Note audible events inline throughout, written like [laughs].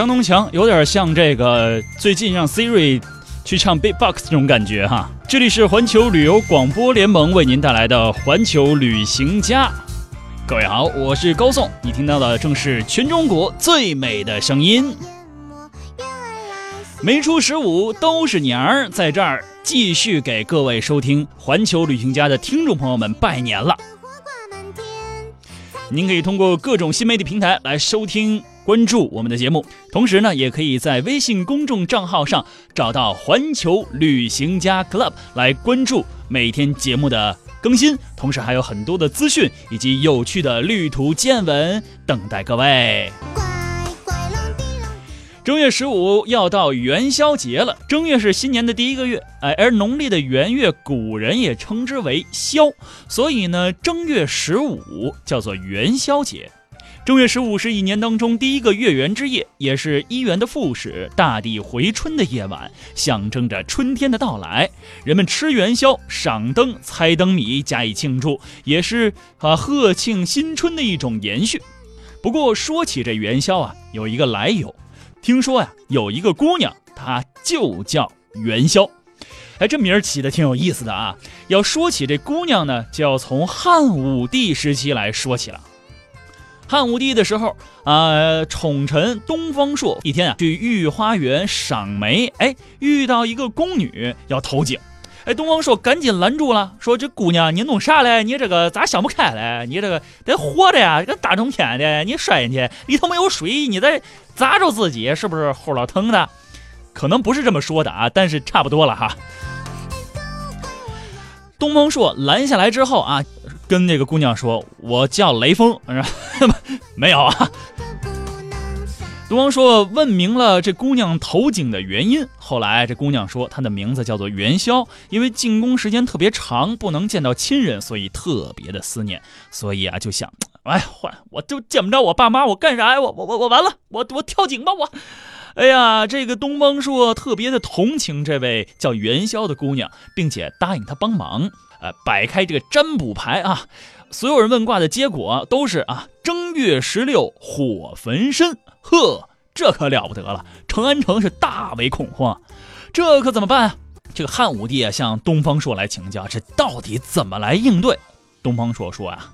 七个隆咚锵咚锵，有点像这个最近让 Siri 去唱 Big Box 这种感觉哈。这里是环球旅游广播联盟为您带来的环球旅行家。各位好，我是高颂，你听到的正是全中国最美的声音。没出十五都是年儿，在这儿继续给各位收听环球旅行家的听众朋友们拜年了。您可以通过各种新媒体平台来收听、关注我们的节目，同时呢，也可以在微信公众账号上找到环球旅行家 Club 来关注每天节目的更新，同时还有很多的资讯以及有趣的旅途见闻等待各位。正月十五要到元宵节了，正月是新年的第一个月，哎，而农历的元月，古人也称之为宵，所以呢，正月十五叫做元宵节。正月十五是一年当中第一个月圆之夜，也是一元的复始，大地回春的夜晚，象征着春天的到来。人们吃元宵、赏灯、猜灯谜，加以庆祝，也是啊贺庆新春的一种延续。不过说起这元宵啊，有一个来由。听说呀，有一个姑娘，她就叫元宵。哎，这名儿起的挺有意思的啊。要说起这姑娘呢，就要从汉武帝时期来说起了。汉武帝的时候啊，宠臣东方朔一天啊去御花园赏梅，哎，遇到一个宫女要投井。哎，东方朔赶紧拦住了，说：“这姑娘，你弄啥嘞？你这个咋想不开嘞？你这个得活着呀！这大冬天的，你摔进去里头没有水，你再砸着自己，是不是后脑疼的？可能不是这么说的啊，但是差不多了哈。”东方朔拦下来之后啊，跟那个姑娘说：“我叫雷锋，[laughs] 没有啊。[laughs] ”东方朔问明了这姑娘投井的原因，后来这姑娘说她的名字叫做元宵，因为进宫时间特别长，不能见到亲人，所以特别的思念，所以啊就想，哎，换我就见不着我爸妈，我干啥呀？我我我我完了，我我跳井吧我。哎呀，这个东方朔特别的同情这位叫元宵的姑娘，并且答应她帮忙，呃，摆开这个占卜牌啊，所有人问卦的结果都是啊，正月十六火焚身。呵，这可了不得了！长安城是大为恐慌，这可怎么办啊？这个汉武帝啊向东方朔来请教，这到底怎么来应对？东方朔说呀，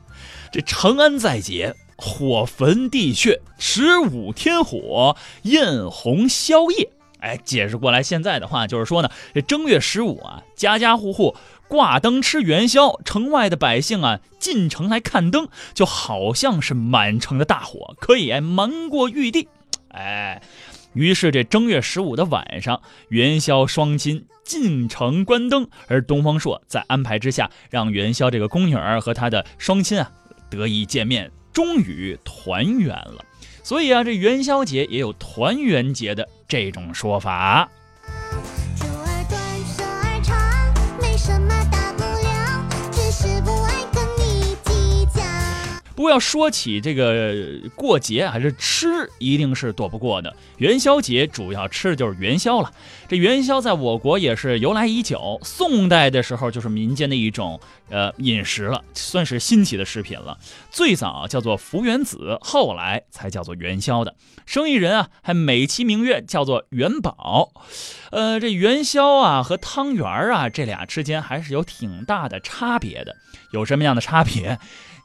这长安在劫，火焚地穴，十五天火焰红宵夜。哎，解释过来，现在的话就是说呢，这正月十五啊，家家户户挂灯吃元宵，城外的百姓啊进城来看灯，就好像是满城的大火，可以瞒过玉帝。哎，于是这正月十五的晚上，元宵双亲进城观灯，而东方朔在安排之下，让元宵这个宫女儿和他的双亲啊得以见面，终于团圆了。所以啊，这元宵节也有团圆节的这种说法。不要说起这个过节，还是吃一定是躲不过的。元宵节主要吃的就是元宵了。这元宵在我国也是由来已久，宋代的时候就是民间的一种呃饮食了，算是新奇的食品了。最早叫做福元子，后来才叫做元宵的。生意人啊还美其名曰叫做元宝。呃，这元宵啊和汤圆啊这俩之间还是有挺大的差别的。有什么样的差别？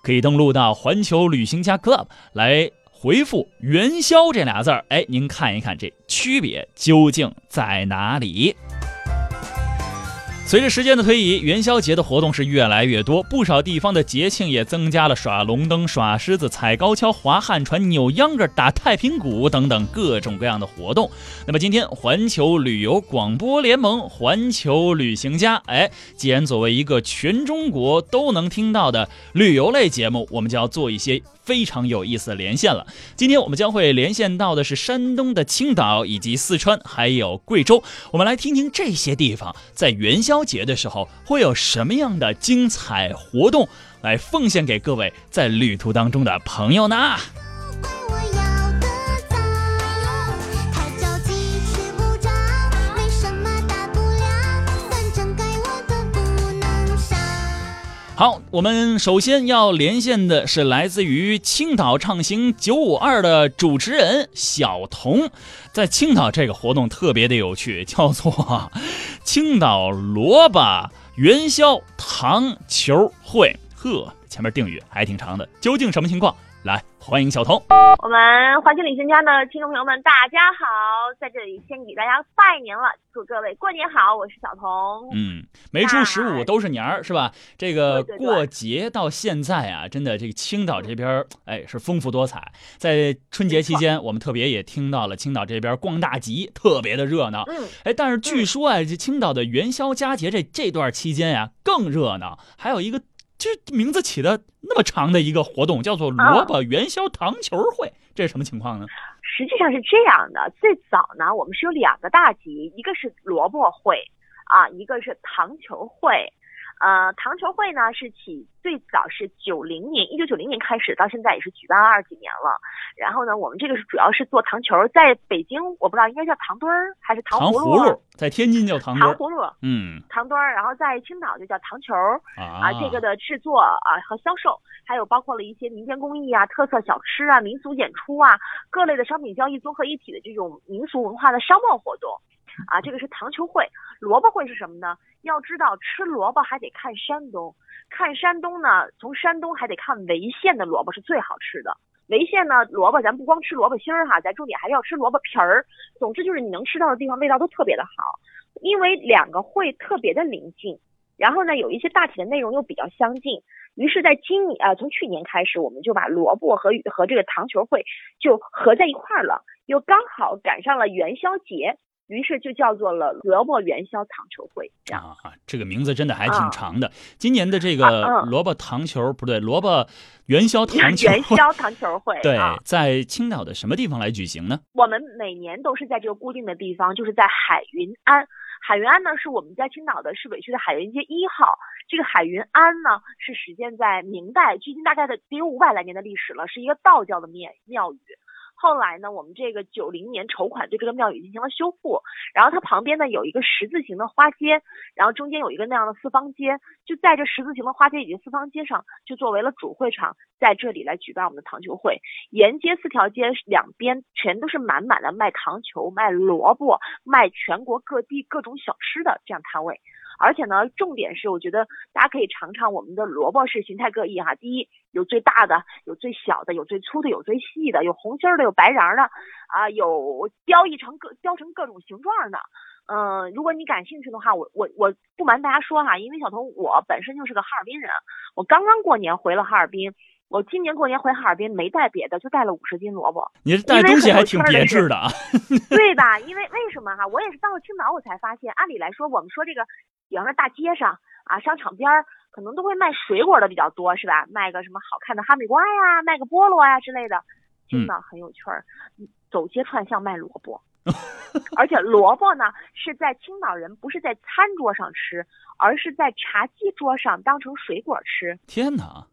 可以登录到环球旅行家 Club 来回复“元宵”这俩字儿，哎，您看一看这区别究竟在哪里。随着时间的推移，元宵节的活动是越来越多，不少地方的节庆也增加了耍龙灯、耍狮子、踩高跷、划旱船、扭秧歌、打太平鼓等等各种各样的活动。那么今天环球旅游广播联盟环球旅行家，哎，既然作为一个全中国都能听到的旅游类节目，我们就要做一些。非常有意思的连线了。今天我们将会连线到的是山东的青岛，以及四川，还有贵州。我们来听听这些地方在元宵节的时候会有什么样的精彩活动，来奉献给各位在旅途当中的朋友呢？好，我们首先要连线的是来自于青岛畅行九五二的主持人小童，在青岛这个活动特别的有趣，叫做青岛萝卜元宵糖球会。呵，前面定语还挺长的，究竟什么情况？来。欢迎小童，我们环球旅行家的听众朋友们，大家好，在这里先给大家拜年了，祝各位过年好，我是小童。嗯，没出十五都是年儿，是吧？这个过节到现在啊，真的这个青岛这边哎是丰富多彩。在春节期间，我们特别也听到了青岛这边逛大集特别的热闹。嗯，哎，但是据说啊，这青岛的元宵佳节这这段期间呀更热闹，还有一个。这名字起的那么长的一个活动，叫做萝卜元宵糖球会，这是什么情况呢？实际上是这样的，最早呢，我们是有两个大集，一个是萝卜会，啊，一个是糖球会。呃，糖球会呢是起最早是九零年，一九九零年开始，到现在也是举办了二十几年了。然后呢，我们这个是主要是做糖球，在北京我不知道应该叫糖墩儿还是糖葫芦，在天津叫糖糖葫芦，嗯，糖墩儿，然后在青岛就叫糖球啊。这个的制作啊和销售，还有包括了一些民间工艺啊、特色小吃啊、民俗演出啊、各类的商品交易综合一体的这种民俗文化的商贸活动。啊，这个是糖球会，萝卜会是什么呢？要知道吃萝卜还得看山东，看山东呢，从山东还得看潍县的萝卜是最好吃的。潍县呢，萝卜咱不光吃萝卜芯儿哈，咱重点还是要吃萝卜皮儿。总之就是你能吃到的地方味道都特别的好，因为两个会特别的临近，然后呢有一些大体的内容又比较相近，于是在今年啊从去年开始，我们就把萝卜和和这个糖球会就合在一块儿了，又刚好赶上了元宵节。于是就叫做了萝卜元宵糖球会，这样啊，这个名字真的还挺长的。今年的这个萝卜糖球不对，萝卜元宵糖球元宵糖球会，对，在青岛的什么地方来举行呢？我们每年都是在这个固定的地方，就是在海云庵。海云庵呢，是我们在青岛的市北区的海云街一号。这个海云庵呢，是始建在明代，距今大概的得有五百来年的历史了，是一个道教的庙庙宇。后来呢，我们这个九零年筹款对这个庙宇进行了修复，然后它旁边呢有一个十字形的花街，然后中间有一个那样的四方街，就在这十字形的花街以及四方街上，就作为了主会场，在这里来举办我们的糖球会。沿街四条街两边全都是满满的卖糖球、卖萝卜、卖全国各地各种小吃的这样摊位。而且呢，重点是我觉得大家可以尝尝我们的萝卜是形态各异哈。第一，有最大的，有最小的，有最粗的，有最细的，有红心的，有白瓤的，啊，有雕一成各雕成各种形状的。嗯，如果你感兴趣的话，我我我不瞒大家说哈，因为小童我本身就是个哈尔滨人，我刚刚过年回了哈尔滨，我今年过年回哈尔滨没带别的，就带了五十斤萝卜。你带东西还挺别致的啊。[laughs] 对吧？因为为什么哈？我也是到了青岛我才发现，按理来说我们说这个。比方说大街上啊，商场边儿可能都会卖水果的比较多，是吧？卖个什么好看的哈密瓜呀，卖个菠萝呀之类的。青岛很有趣儿，走街串巷卖萝卜，而且萝卜呢是在青岛人不是在餐桌上吃，而是在茶几桌上当成水果吃。天哪！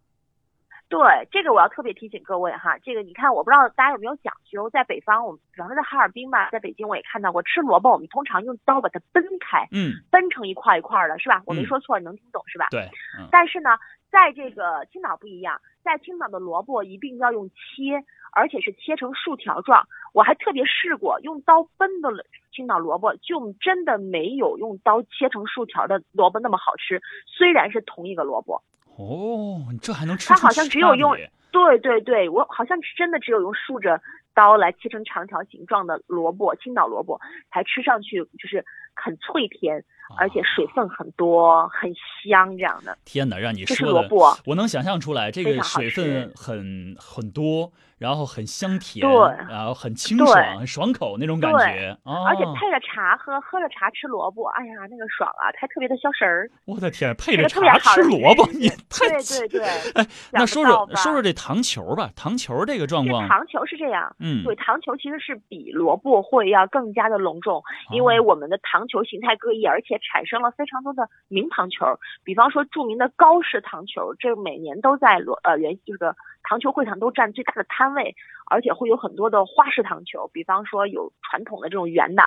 对这个我要特别提醒各位哈，这个你看我不知道大家有没有讲究，在北方我们比方说在哈尔滨吧，在北京我也看到过吃萝卜，我们通常用刀把它崩开，嗯，崩成一块一块的，是吧？我没说错，你能听懂是吧？对。但是呢，在这个青岛不一样，在青岛的萝卜一定要用切，而且是切成竖条状。我还特别试过用刀崩的青岛萝卜，就真的没有用刀切成竖条的萝卜那么好吃。虽然是同一个萝卜。哦，你这还能吃？它好像只有用，对对对，我好像真的只有用竖着刀来切成长条形状的萝卜，青岛萝卜才吃上去就是很脆甜，而且水分很多，很香这样的。天哪，让你说的，我能想象出来，这个水分很很多。然后很香甜，对，然后很清爽、很爽口那种感觉，而且配着茶喝，喝着茶吃萝卜，哎呀，那个爽啊，还特别的消食儿。我的天，配着茶吃萝卜，你太对对对。哎，那说说说说这糖球吧，糖球这个状况。糖球是这样，嗯，对，糖球其实是比萝卜会要更加的隆重，因为我们的糖球形态各异，而且产生了非常多的名糖球，比方说著名的高氏糖球，这每年都在罗呃原这个。糖球会场都占最大的摊位，而且会有很多的花式糖球，比方说有传统的这种圆的、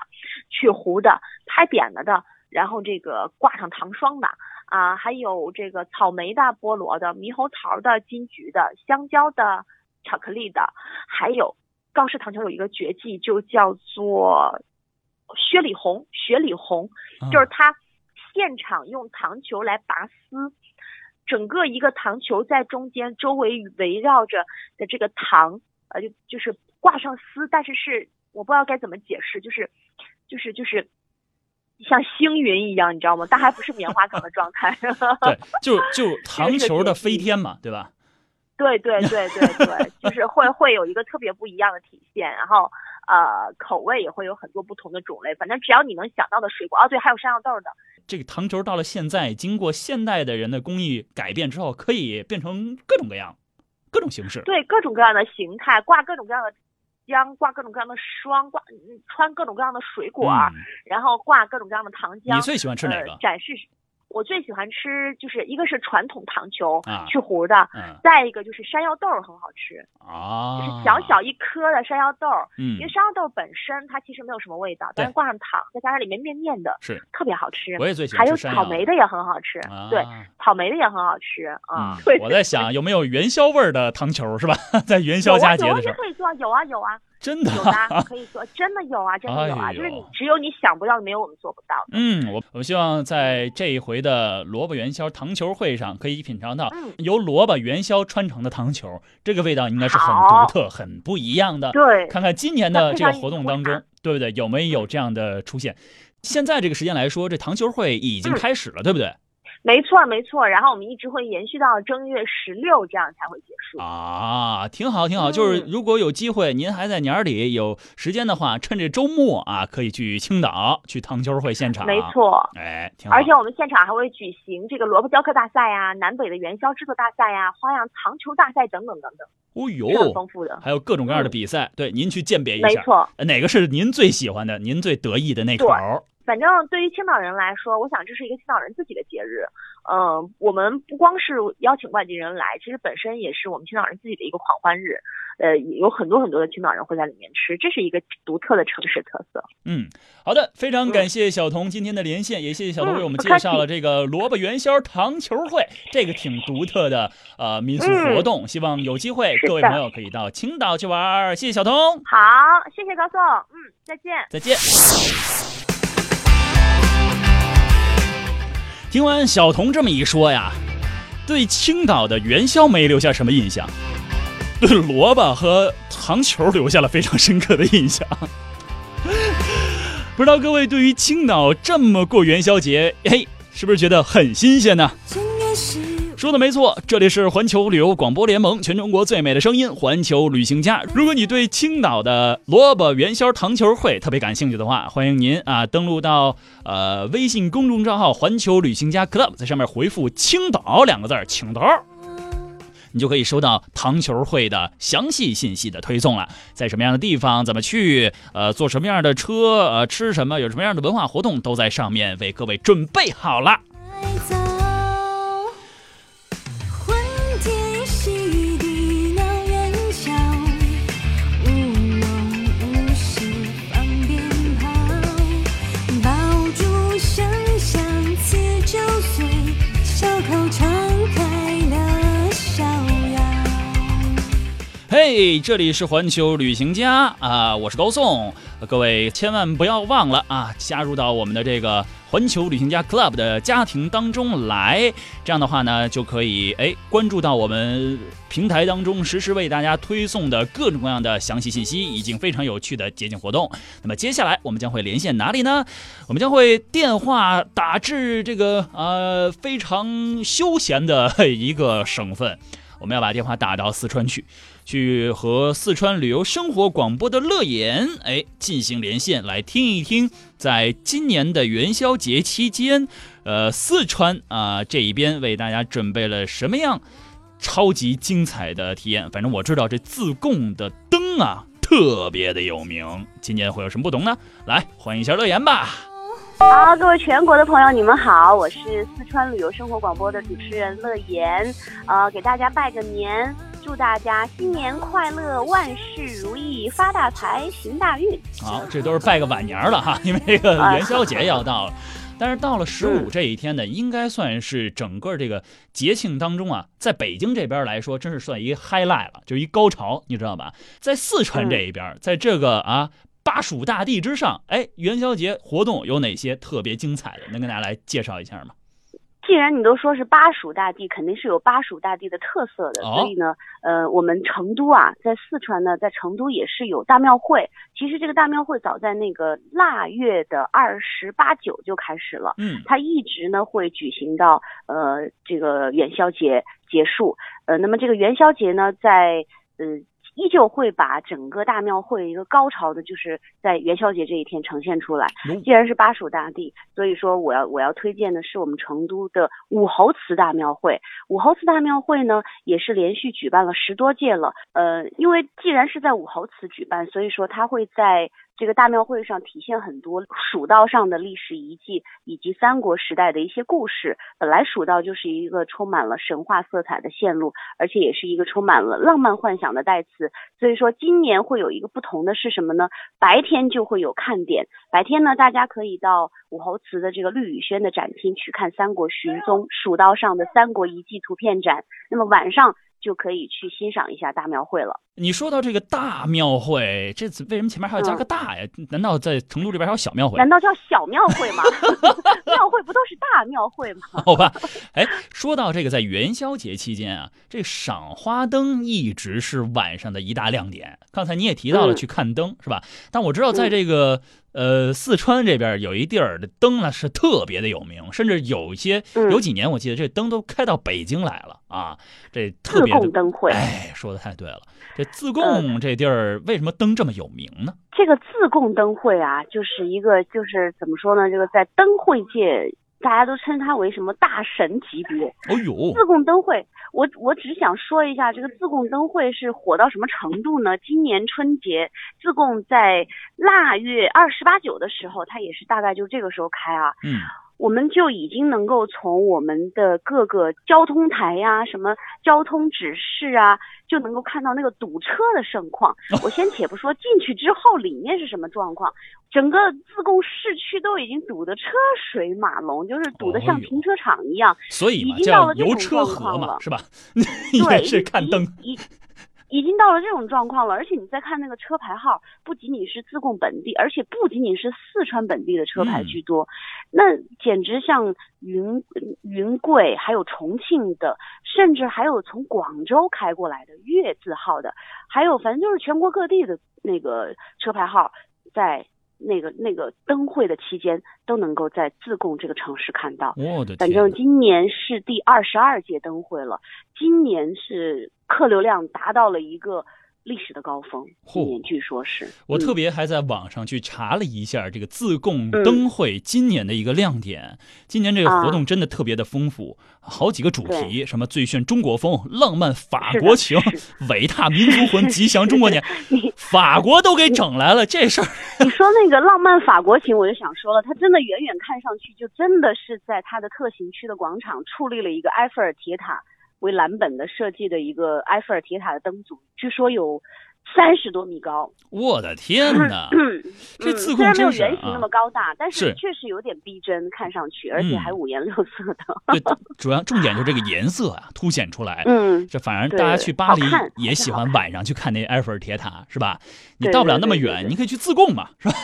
去糊的、拍扁了的，然后这个挂上糖霜的啊，还有这个草莓的、菠萝的、猕猴桃的、金桔的、香蕉的、巧克力的，还有高氏糖球有一个绝技，就叫做雪里红。雪里红就是他现场用糖球来拔丝，整个一个糖球在中间，周围围绕着的这个糖，呃，就就是挂上丝，但是是我不知道该怎么解释，就是就是就是。像星云一样，你知道吗？但还不是棉花糖的状态。[laughs] 对，就就 [laughs] 糖球的飞天嘛，对吧？对对对对对，就是会会有一个特别不一样的体现，然后呃，口味也会有很多不同的种类。反正只要你能想到的水果，哦对，还有山药豆的。这个糖球到了现在，经过现代的人的工艺改变之后，可以变成各种各样、各种形式。对，各种各样的形态，挂各种各样的。浆挂各种各样的霜，挂穿各种各样的水果，然后挂各种各样的糖浆。你最喜欢吃哪个？展示。我最喜欢吃，就是一个是传统糖球，去核的，再一个就是山药豆很好吃啊，就是小小一颗的山药豆，嗯，因为山药豆本身它其实没有什么味道，但是挂上糖，再加上里面面面的，是特别好吃。我也最喜欢还有草莓的也很好吃，对，草莓的也很好吃啊。我在想有没有元宵味儿的糖球是吧？[laughs] 在元宵佳节的时候可以做，有啊有啊。真的有的可以做，真的有啊，真的有啊，就是你只有你想不到，没有我们做不到的。嗯，我我希望在这一回的萝卜元宵糖球会上，可以品尝到由萝卜元宵穿成的糖球，这个味道应该是很独特、很不一样的。对，看看今年的这个活动当中，对不对？有没有这样的出现？现在这个时间来说，这糖球会已经开始了，对不对？没错，没错。然后我们一直会延续到正月十六，这样才会结束啊，挺好，挺好。就是如果有机会，您还在年里有时间的话，趁着周末啊，可以去青岛去糖球会现场。没错，哎，挺好。而且我们现场还会举行这个萝卜雕刻大赛呀、南北的元宵制作大赛呀、花样糖球大赛等等等等。哦呦，丰富的，还有各种各样的比赛。对，您去鉴别一下。没错，哪个是您最喜欢的？您最得意的那口？反正对于青岛人来说，我想这是一个青岛人自己的节日。嗯，我们不光是邀请外地人来，其实本身也是我们青岛人自己的一个狂欢日。呃，有很多很多的青岛人会在里面吃，这是一个独特的城市特色。嗯，好的，非常感谢小童今天的连线，也谢谢小童为我们介绍了这个萝卜元宵糖球会，这个挺独特的呃民俗活动。希望有机会各位朋友可以到青岛去玩。谢谢小童。好，谢谢高颂。嗯，再见。再见。听完小童这么一说呀，对青岛的元宵没留下什么印象，对 [laughs] 萝卜和糖球留下了非常深刻的印象。[laughs] 不知道各位对于青岛这么过元宵节，嘿，是不是觉得很新鲜呢？说的没错，这里是环球旅游广播联盟，全中国最美的声音——环球旅行家。如果你对青岛的萝卜元宵糖球会特别感兴趣的话，欢迎您啊登录到呃微信公众账号“环球旅行家 Club”，在上面回复“青岛”两个字儿，青岛，你就可以收到糖球会的详细信息的推送了。在什么样的地方，怎么去，呃，坐什么样的车，呃，吃什么，有什么样的文化活动，都在上面为各位准备好了。嘿，这里是环球旅行家啊，我是高颂，各位千万不要忘了啊，加入到我们的这个环球旅行家 Club 的家庭当中来，这样的话呢，就可以哎关注到我们平台当中实时为大家推送的各种各样的详细信息，以及非常有趣的节庆活动。那么接下来我们将会连线哪里呢？我们将会电话打至这个呃非常休闲的一个省份，我们要把电话打到四川去。去和四川旅游生活广播的乐言哎进行连线，来听一听，在今年的元宵节期间，呃，四川啊这一边为大家准备了什么样超级精彩的体验？反正我知道这自贡的灯啊特别的有名，今年会有什么不同呢？来欢迎一下乐言吧。好，各位全国的朋友，你们好，我是四川旅游生活广播的主持人乐言，呃，给大家拜个年。祝大家新年快乐，万事如意，发大财，行大运。好，这都是拜个晚年了哈，因为这个元宵节要到了。但是到了十五这一天呢，应该算是整个这个节庆当中啊，在北京这边来说，真是算一个 highlight 了，就一高潮，你知道吧？在四川这一边，在这个啊巴蜀大地之上，哎，元宵节活动有哪些特别精彩的？能跟大家来介绍一下吗？既然你都说是巴蜀大地，肯定是有巴蜀大地的特色的，所以呢，呃，我们成都啊，在四川呢，在成都也是有大庙会。其实这个大庙会早在那个腊月的二十八九就开始了，嗯，它一直呢会举行到呃这个元宵节结束。呃，那么这个元宵节呢，在呃。依旧会把整个大庙会一个高潮的，就是在元宵节这一天呈现出来。既然是巴蜀大地，所以说我要我要推荐的是我们成都的武侯祠大庙会。武侯祠大庙会呢，也是连续举办了十多届了。呃，因为既然是在武侯祠举办，所以说它会在。这个大庙会上体现很多蜀道上的历史遗迹，以及三国时代的一些故事。本来蜀道就是一个充满了神话色彩的线路，而且也是一个充满了浪漫幻想的代词。所以说，今年会有一个不同的是什么呢？白天就会有看点。白天呢，大家可以到武侯祠的这个绿雨轩的展厅去看《三国寻踪》蜀道上的三国遗迹图片展。那么晚上。就可以去欣赏一下大庙会了。你说到这个大庙会，这次为什么前面还要加个大呀？难道在成都这边还有小庙会？难道叫小庙会吗？[laughs] 庙会不都是大庙会吗？[laughs] 好吧，哎，说到这个，在元宵节期间啊，这赏花灯一直是晚上的一大亮点。刚才你也提到了去看灯，是吧？但我知道在这个。呃，四川这边有一地儿的灯呢是特别的有名，甚至有一些有几年我记得这灯都开到北京来了啊。这特别的灯会，哎，说的太对了。这自贡这地儿为什么灯这么有名呢？这个自贡灯会啊，就是一个就是怎么说呢？这个在灯会界。大家都称它为什么大神级别？哦呦，自贡灯会，我我只想说一下，这个自贡灯会是火到什么程度呢？今年春节，自贡在腊月二十八九的时候，它也是大概就这个时候开啊。嗯。我们就已经能够从我们的各个交通台呀、什么交通指示啊，就能够看到那个堵车的盛况。[laughs] 我先且不说进去之后里面是什么状况，整个自贡市区都已经堵得车水马龙，就是堵得像停车场一样。所以已经到了这种状况了，是吧？[laughs] 对，是看灯。已经到了这种状况了，而且你再看那个车牌号，不仅仅是自贡本地，而且不仅仅是四川本地的车牌居多，那简直像云云贵，还有重庆的，甚至还有从广州开过来的粤字号的，还有反正就是全国各地的那个车牌号，在。那个那个灯会的期间都能够在自贡这个城市看到。我的反正今年是第二十二届灯会了，今年是客流量达到了一个。历史的高峰，今年据说是。我特别还在网上去查了一下这个自贡灯会今年的一个亮点。今年这个活动真的特别的丰富，好几个主题，什么最炫中国风、浪漫法国情、伟大民族魂、吉祥中国年，[laughs] 法国都给整来了。这事儿，[laughs] 你说那个浪漫法国情，我就想说了，它真的远远看上去就真的是在它的特行区的广场矗立了一个埃菲尔铁塔。为蓝本的设计的一个埃菲尔铁塔的灯组，据说有三十多米高。我的天哪！这自虽然没有原型那么高大，但是确实有点逼真，看上去，而且还五颜六色的。对，主要重点就是这个颜色啊，凸显出来。嗯，这反而大家去巴黎也喜欢晚上去看那埃菲尔铁塔，是吧？你到不了那么远，你可以去自贡嘛，是吧？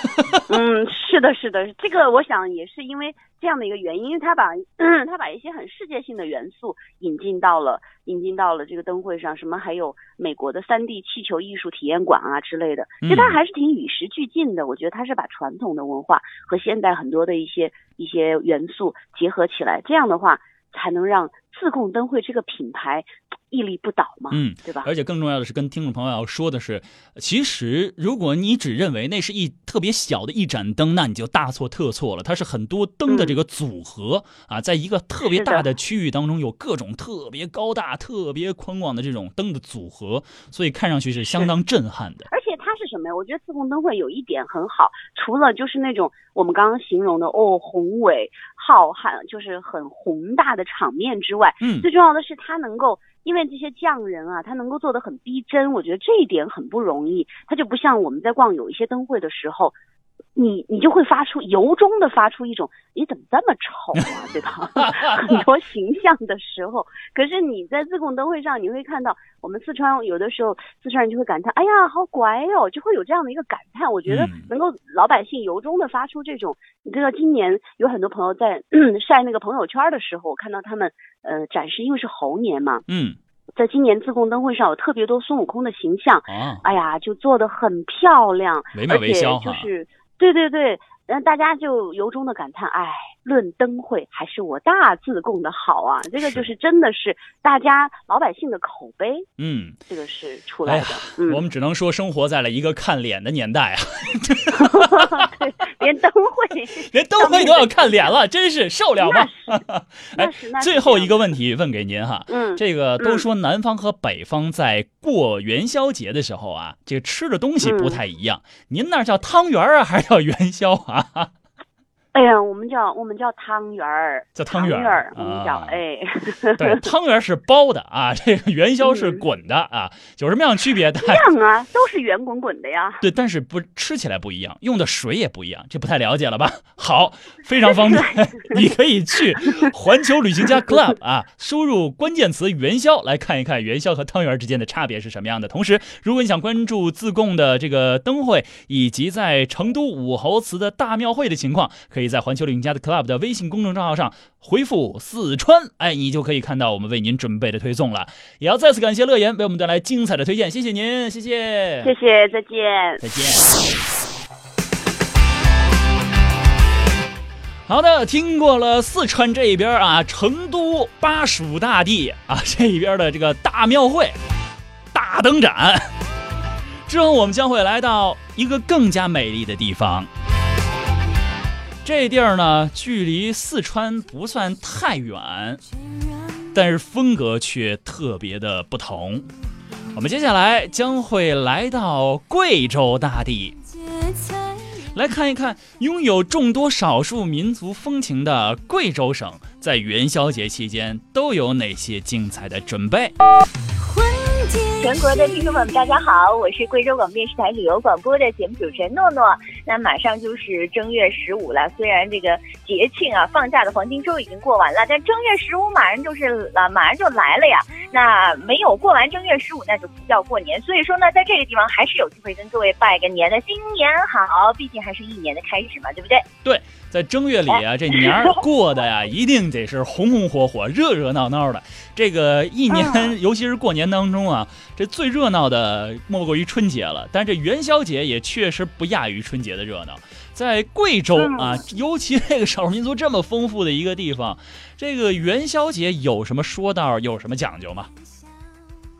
[laughs] 嗯，是的，是的，这个我想也是因为。这样的一个原因，因为他把 [clears throat] 他把一些很世界性的元素引进到了引进到了这个灯会上，什么还有美国的三 D 气球艺术体验馆啊之类的，其实它还是挺与时俱进的。我觉得它是把传统的文化和现代很多的一些一些元素结合起来，这样的话才能让自贡灯会这个品牌。屹立不倒嘛，嗯，对吧？而且更重要的是，跟听众朋友要说的是，其实如果你只认为那是一特别小的一盏灯，那你就大错特错了。它是很多灯的这个组合啊，在一个特别大的区域当中，有各种特别高大、特别宽广的这种灯的组合，所以看上去是相当震撼的。而且它是什么呀？我觉得自贡灯会有一点很好，除了就是那种我们刚刚形容的哦宏伟浩瀚，就是很宏大的场面之外，嗯，最重要的是他能够。因为这些匠人啊，他能够做的很逼真，我觉得这一点很不容易。他就不像我们在逛有一些灯会的时候，你你就会发出由衷的发出一种你怎么这么丑啊，对吧？[laughs] 很多形象的时候，可是你在自贡灯会上，你会看到我们四川有的时候四川人就会感叹，哎呀，好乖哦，就会有这样的一个感叹。我觉得能够老百姓由衷的发出这种，你知道今年有很多朋友在 [clears throat] 晒那个朋友圈的时候，我看到他们呃展示，因为是猴年嘛，嗯，在今年自贡灯会上有特别多孙悟空的形象，啊，哎呀，就做的很漂亮，惟妙惟肖哈而且就是对对对，然后大家就由衷的感叹，唉，论灯会还是我大自贡的好啊！这个就是真的是大家老百姓的口碑，嗯，这个是出来的。，嗯，我们只能说生活在了一个看脸的年代啊，对，[laughs] 连灯会连灯会都要看脸了，真是受了吗？那是 [laughs] 那是最后一个问题问给您哈，嗯，这个都嗯说南方和北方在过元宵节的时候啊，这个吃的东西不太一样。您那儿叫汤圆啊，还是叫元宵啊？哎呀，我们叫我们叫汤圆儿，叫汤圆儿，我们叫啊哎，对，[laughs] 汤圆是包的啊，这个元宵是嗯滚的啊，有什么样区别？一样啊，都是圆滚滚的呀。对，但是不吃起来不一样，用的水也不一样，这不太了解了吧？好，非常方便，[laughs] 你可以去环球旅行家 Club 啊，输入关键词元宵来看一看元宵和汤圆之间的差别是什么样的。同时，如果你想关注自贡的这个灯会以及在成都武侯祠的大庙会的情况，可以在环球旅行家的 Club 的微信公众账号上回复“四川”，哎，你就可以看到我们为您准备的推送了。也要再次感谢乐言为我们带来精彩的推荐，谢谢您，谢谢，谢谢，再见。再见。好的，听过了四川这一边啊，成都巴蜀大地啊这一边的这个大庙会、大灯展，之后我们将会来到一个更加美丽的地方。这地儿呢，距离四川不算太远，但是风格却特别的不同。我们接下来将会来到贵州大地，来看一看拥有众多少数民族风情的贵州省，在元宵节期间都有哪些精彩的准备？全国的听众朋友们，大家好，我是贵州广播电视台旅游广播的节目主持人诺诺。那马上就是正月十五了，虽然这个节庆啊，放假的黄金周已经过完了，但正月十五马上就是了，马上就来了呀。那没有过完正月十五，那就不叫过年。所以说呢，在这个地方还是有机会跟各位拜个年的，新年好！毕竟还是一年的开始嘛，对不对？对在正月里啊，这年过的呀，一定得是红红火火、热热闹闹的。这个一年，[laughs] 尤其是过年当中啊，这最热闹的莫过于春节了。但是这元宵节也确实不亚于春节的热闹。在贵州啊，尤其这个少数民族这么丰富的一个地方，这个元宵节有什么说道，有什么讲究吗？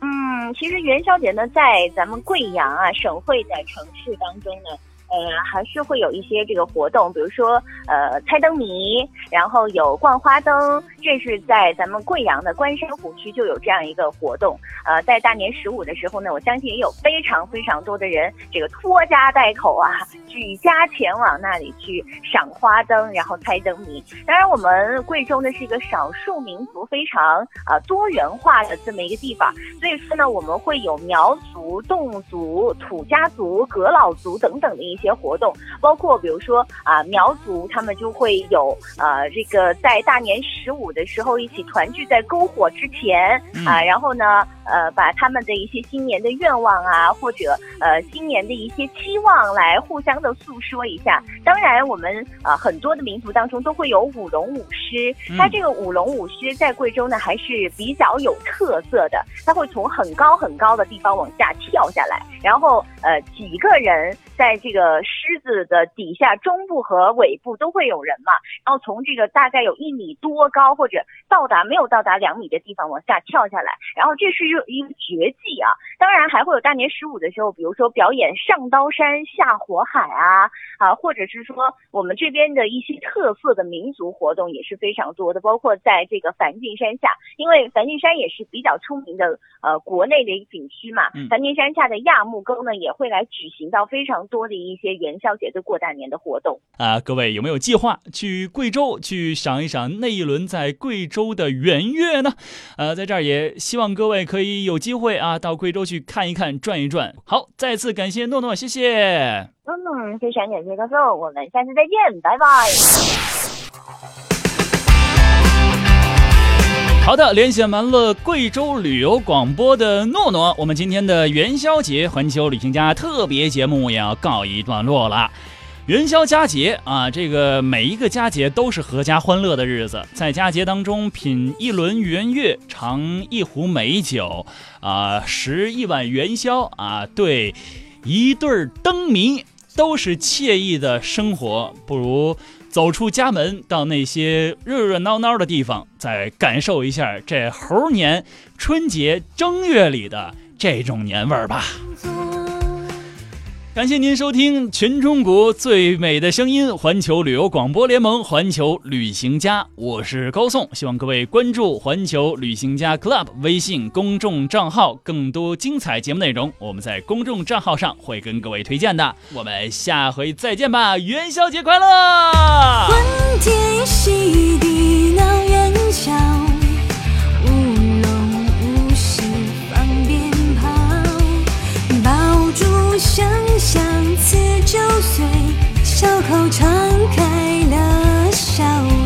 嗯，其实元宵节呢，在咱们贵阳啊省会的城市当中呢，呃，还是会有一些这个活动，比如说呃猜灯谜，然后有逛花灯，这是在咱们贵阳的关山湖区就有这样一个活动。呃，在大年十五的时候呢，我相信也有非常非常多的人这个拖家带口啊，举家前往那里去赏花灯，然后猜灯谜。当然，我们贵州呢是一个少数民族非常啊、呃多元化的这么一个地方。所以说呢，我们会有苗族、侗族、土家族、仡佬族等等的一些活动，包括比如说啊、苗族他们就会有呃这个在大年十五的时候一起团聚在篝火之前嗯啊、然后呢呃把他们的一些新年的愿望啊，或者呃新年的一些期望来互相的诉说一下。当然，我们啊、很多的民族当中都会有舞龙舞狮，它嗯这个舞龙舞狮在贵州呢还是比较有特色的，它会从很高很高的地方往下跳下来，然后呃几个人在这个狮子的底下中部和尾部都会有人嘛，然后从这个大概有一米多高或者到达没有到达两米的地方往下跳下来，然后这是一个一个绝技啊。当然还会有大年十五的时候，比如说表演上刀山下火海啊啊，或者是说我们这边的一些特色的民族活动也是非常多的，包括在这个梵净山下，因为梵净山也是比较出名的呃国内的一个景区嘛嗯，梵净山下的亚木沟呢也会来举行到非常多的一些元宵节的过大年的活动。啊，各位有没有计划去贵州去赏一赏那一轮在贵州的圆月呢？呃，在这儿也希望各位可以以有机会啊到贵州去看一看、转一转。好，再次感谢诺诺，谢谢。嗯，非常感谢高总，我们下次再见，拜拜。好的，连线完了贵州旅游广播的诺诺，我们今天的元宵节环球旅行家特别节目也要告一段落了。元宵佳节啊，这个每一个佳节都是阖家欢乐的日子，在佳节当中品一轮圆月，尝一壶美酒，啊，食一碗元宵啊，对一对灯谜，都是惬意的生活，不如。走出家门，到那些热热闹闹的地方，再感受一下这猴年春节正月里的这种年味儿吧。感谢您收听全中国最美的声音——环球旅游广播联盟环球旅行家，我是高颂。希望各位关注环球旅行家 Club 微信公众账号，更多精彩节目内容，我们在公众账号上会跟各位推荐的。我们下回再见吧，元宵节快乐！欢天喜地闹元宵。相思酒醉，笑口常开了笑。